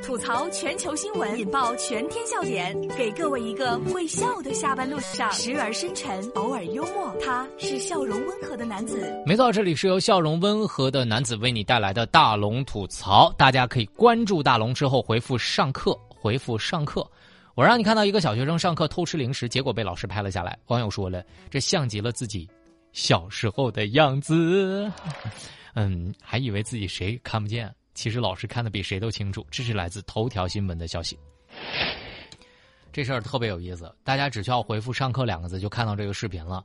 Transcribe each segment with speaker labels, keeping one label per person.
Speaker 1: 吐槽全球新闻，引爆全天笑点，给各位一个会笑的下班路上，时而深沉，偶尔幽默。他是笑容温和的男子。
Speaker 2: 没错，这里是由笑容温和的男子为你带来的大龙吐槽。大家可以关注大龙之后回复“上课”，回复“上课”。我让你看到一个小学生上课偷吃零食，结果被老师拍了下来。网友说了，这像极了自己小时候的样子。嗯，还以为自己谁看不见。其实老师看的比谁都清楚，这是来自头条新闻的消息。这事儿特别有意思，大家只需要回复“上课”两个字就看到这个视频了。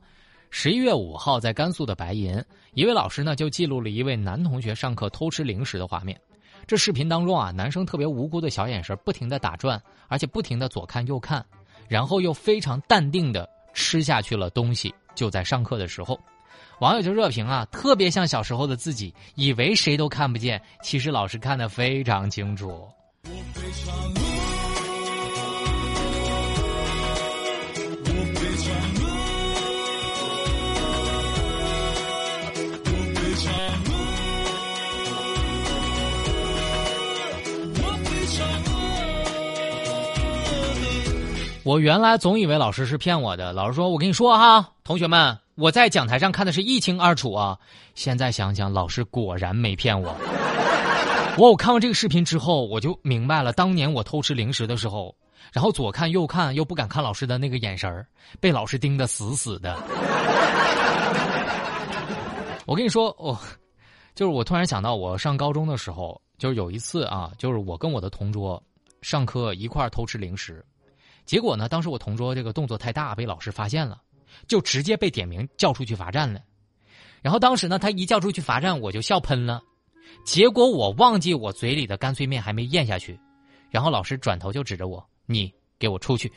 Speaker 2: 十一月五号，在甘肃的白银，一位老师呢就记录了一位男同学上课偷吃零食的画面。这视频当中啊，男生特别无辜的小眼神不停的打转，而且不停的左看右看，然后又非常淡定的吃下去了东西。就在上课的时候。网友就热评啊，特别像小时候的自己，以为谁都看不见，其实老师看得非常清楚。我原来总以为老师是骗我的，老师说：“我跟你说哈，同学们。”我在讲台上看的是一清二楚啊！现在想想，老师果然没骗我。我我看完这个视频之后，我就明白了，当年我偷吃零食的时候，然后左看右看又不敢看老师的那个眼神被老师盯得死死的。我跟你说，我就是我突然想到，我上高中的时候，就是有一次啊，就是我跟我的同桌上课一块偷吃零食，结果呢，当时我同桌这个动作太大，被老师发现了。就直接被点名叫出去罚站了，然后当时呢，他一叫出去罚站，我就笑喷了。结果我忘记我嘴里的干脆面还没咽下去，然后老师转头就指着我：“你给我出去。”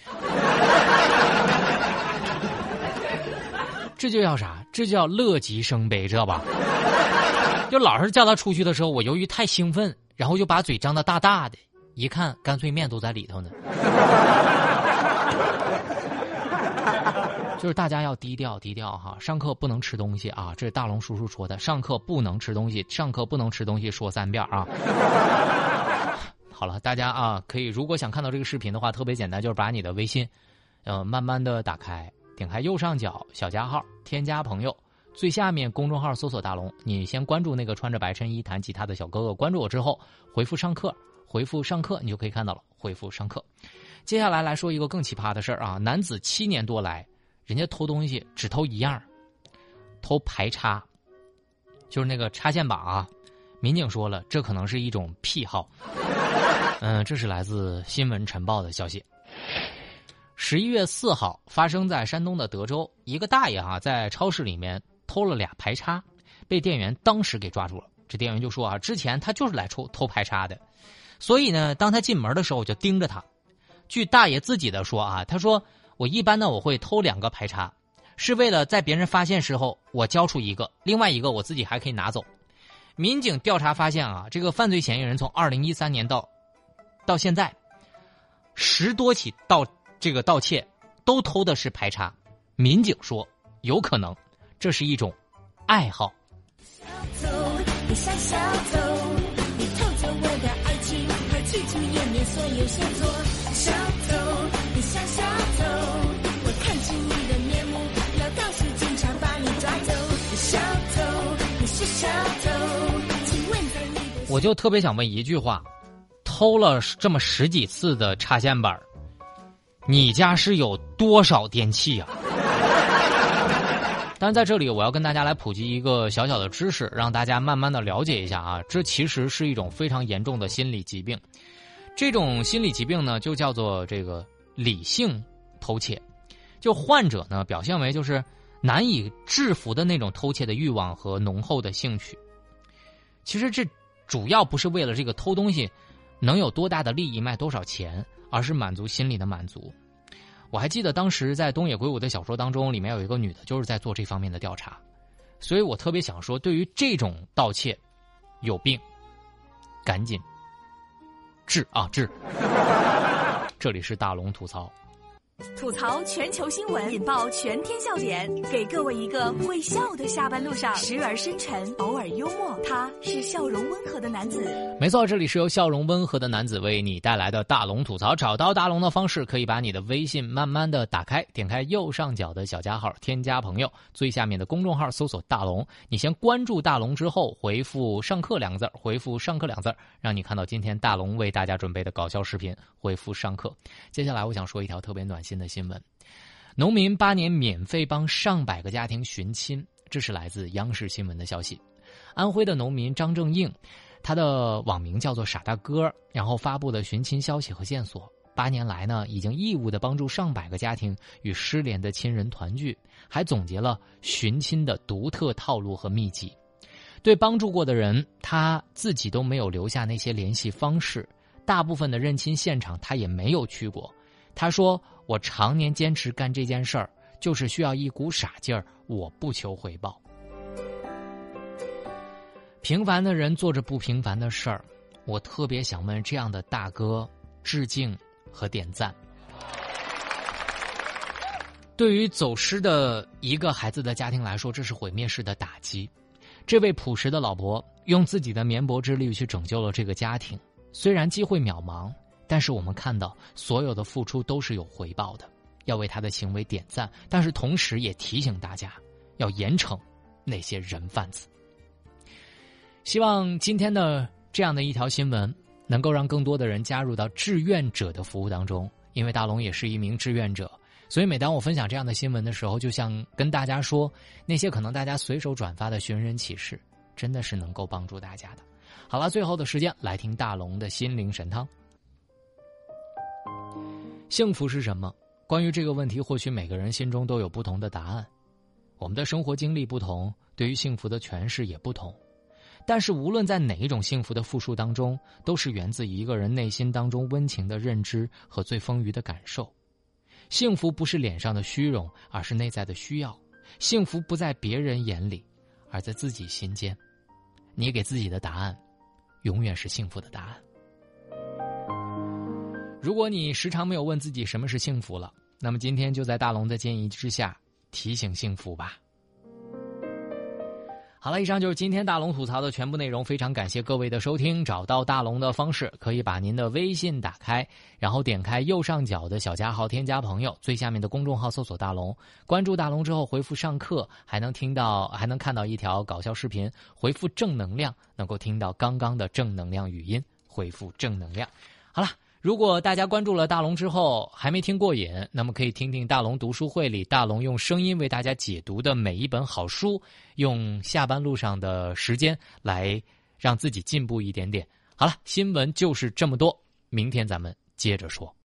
Speaker 2: 这就叫啥？这叫乐极生悲，知道吧？就老师叫他出去的时候，我由于太兴奋，然后就把嘴张得大大的，一看干脆面都在里头呢。就是大家要低调低调哈，上课不能吃东西啊！这是大龙叔叔说的，上课不能吃东西，上课不能吃东西，说三遍啊！好了，大家啊，可以如果想看到这个视频的话，特别简单，就是把你的微信，呃，慢慢的打开，点开右上角小加号，添加朋友，最下面公众号搜索大龙，你先关注那个穿着白衬衣弹吉他的小哥哥，关注我之后回复上课，回复上课，你就可以看到了，回复上课。接下来来说一个更奇葩的事儿啊，男子七年多来。人家偷东西只偷一样，偷排插，就是那个插线板啊。民警说了，这可能是一种癖好。嗯，这是来自新闻晨报的消息。十一月四号，发生在山东的德州，一个大爷哈在超市里面偷了俩排插，被店员当时给抓住了。这店员就说啊，之前他就是来偷偷排插的，所以呢，当他进门的时候，我就盯着他。据大爷自己的说啊，他说。我一般呢，我会偷两个排插，是为了在别人发现时候我交出一个，另外一个我自己还可以拿走。民警调查发现啊，这个犯罪嫌疑人从二零一三年到到现在十多起盗这个盗窃都偷的是排插。民警说，有可能这是一种爱好。小偷，你偷，你偷走我的爱情和最近页面所有线索。我就特别想问一句话：偷了这么十几次的插线板你家是有多少电器呀？但在这里，我要跟大家来普及一个小小的知识，让大家慢慢的了解一下啊，这其实是一种非常严重的心理疾病。这种心理疾病呢，就叫做这个理性偷窃。就患者呢，表现为就是难以制服的那种偷窃的欲望和浓厚的兴趣。其实这。主要不是为了这个偷东西能有多大的利益、卖多少钱，而是满足心理的满足。我还记得当时在东野圭吾的小说当中，里面有一个女的，就是在做这方面的调查。所以我特别想说，对于这种盗窃，有病，赶紧治啊治！这里是大龙吐槽。
Speaker 1: 吐槽全球新闻，引爆全天笑点，给各位一个会笑的下班路上，时而深沉，偶尔幽默。他是笑容温和的男子。
Speaker 2: 没错，这里是由笑容温和的男子为你带来的大龙吐槽。找到大龙的方式，可以把你的微信慢慢的打开，点开右上角的小加号，添加朋友，最下面的公众号搜索大龙。你先关注大龙之后，回复“上课”两个字回复“上课”两个字让你看到今天大龙为大家准备的搞笑视频。回复“上课”。接下来我想说一条特别暖心新的新闻：农民八年免费帮上百个家庭寻亲。这是来自央视新闻的消息。安徽的农民张正应，他的网名叫做“傻大哥”，然后发布的寻亲消息和线索。八年来呢，已经义务的帮助上百个家庭与失联的亲人团聚，还总结了寻亲的独特套路和秘籍。对帮助过的人，他自己都没有留下那些联系方式。大部分的认亲现场，他也没有去过。他说：“我常年坚持干这件事儿，就是需要一股傻劲儿，我不求回报。”平凡的人做着不平凡的事儿，我特别想问这样的大哥致敬和点赞。对于走失的一个孩子的家庭来说，这是毁灭式的打击。这位朴实的老婆用自己的绵薄之力去拯救了这个家庭，虽然机会渺茫，但是我们看到所有的付出都是有回报的，要为他的行为点赞。但是同时也提醒大家，要严惩那些人贩子。希望今天的这样的一条新闻，能够让更多的人加入到志愿者的服务当中。因为大龙也是一名志愿者，所以每当我分享这样的新闻的时候，就像跟大家说，那些可能大家随手转发的寻人启事，真的是能够帮助大家的。好了，最后的时间来听大龙的心灵神汤。幸福是什么？关于这个问题，或许每个人心中都有不同的答案。我们的生活经历不同，对于幸福的诠释也不同。但是，无论在哪一种幸福的复述当中，都是源自一个人内心当中温情的认知和最丰腴的感受。幸福不是脸上的虚荣，而是内在的需要。幸福不在别人眼里，而在自己心间。你给自己的答案，永远是幸福的答案。如果你时常没有问自己什么是幸福了，那么今天就在大龙的建议之下，提醒幸福吧。好了，以上就是今天大龙吐槽的全部内容。非常感谢各位的收听。找到大龙的方式，可以把您的微信打开，然后点开右上角的小加号，添加朋友，最下面的公众号搜索大龙，关注大龙之后回复上课，还能听到，还能看到一条搞笑视频。回复正能量，能够听到刚刚的正能量语音。回复正能量。好了。如果大家关注了大龙之后还没听过瘾，那么可以听听大龙读书会里大龙用声音为大家解读的每一本好书，用下班路上的时间来让自己进步一点点。好了，新闻就是这么多，明天咱们接着说。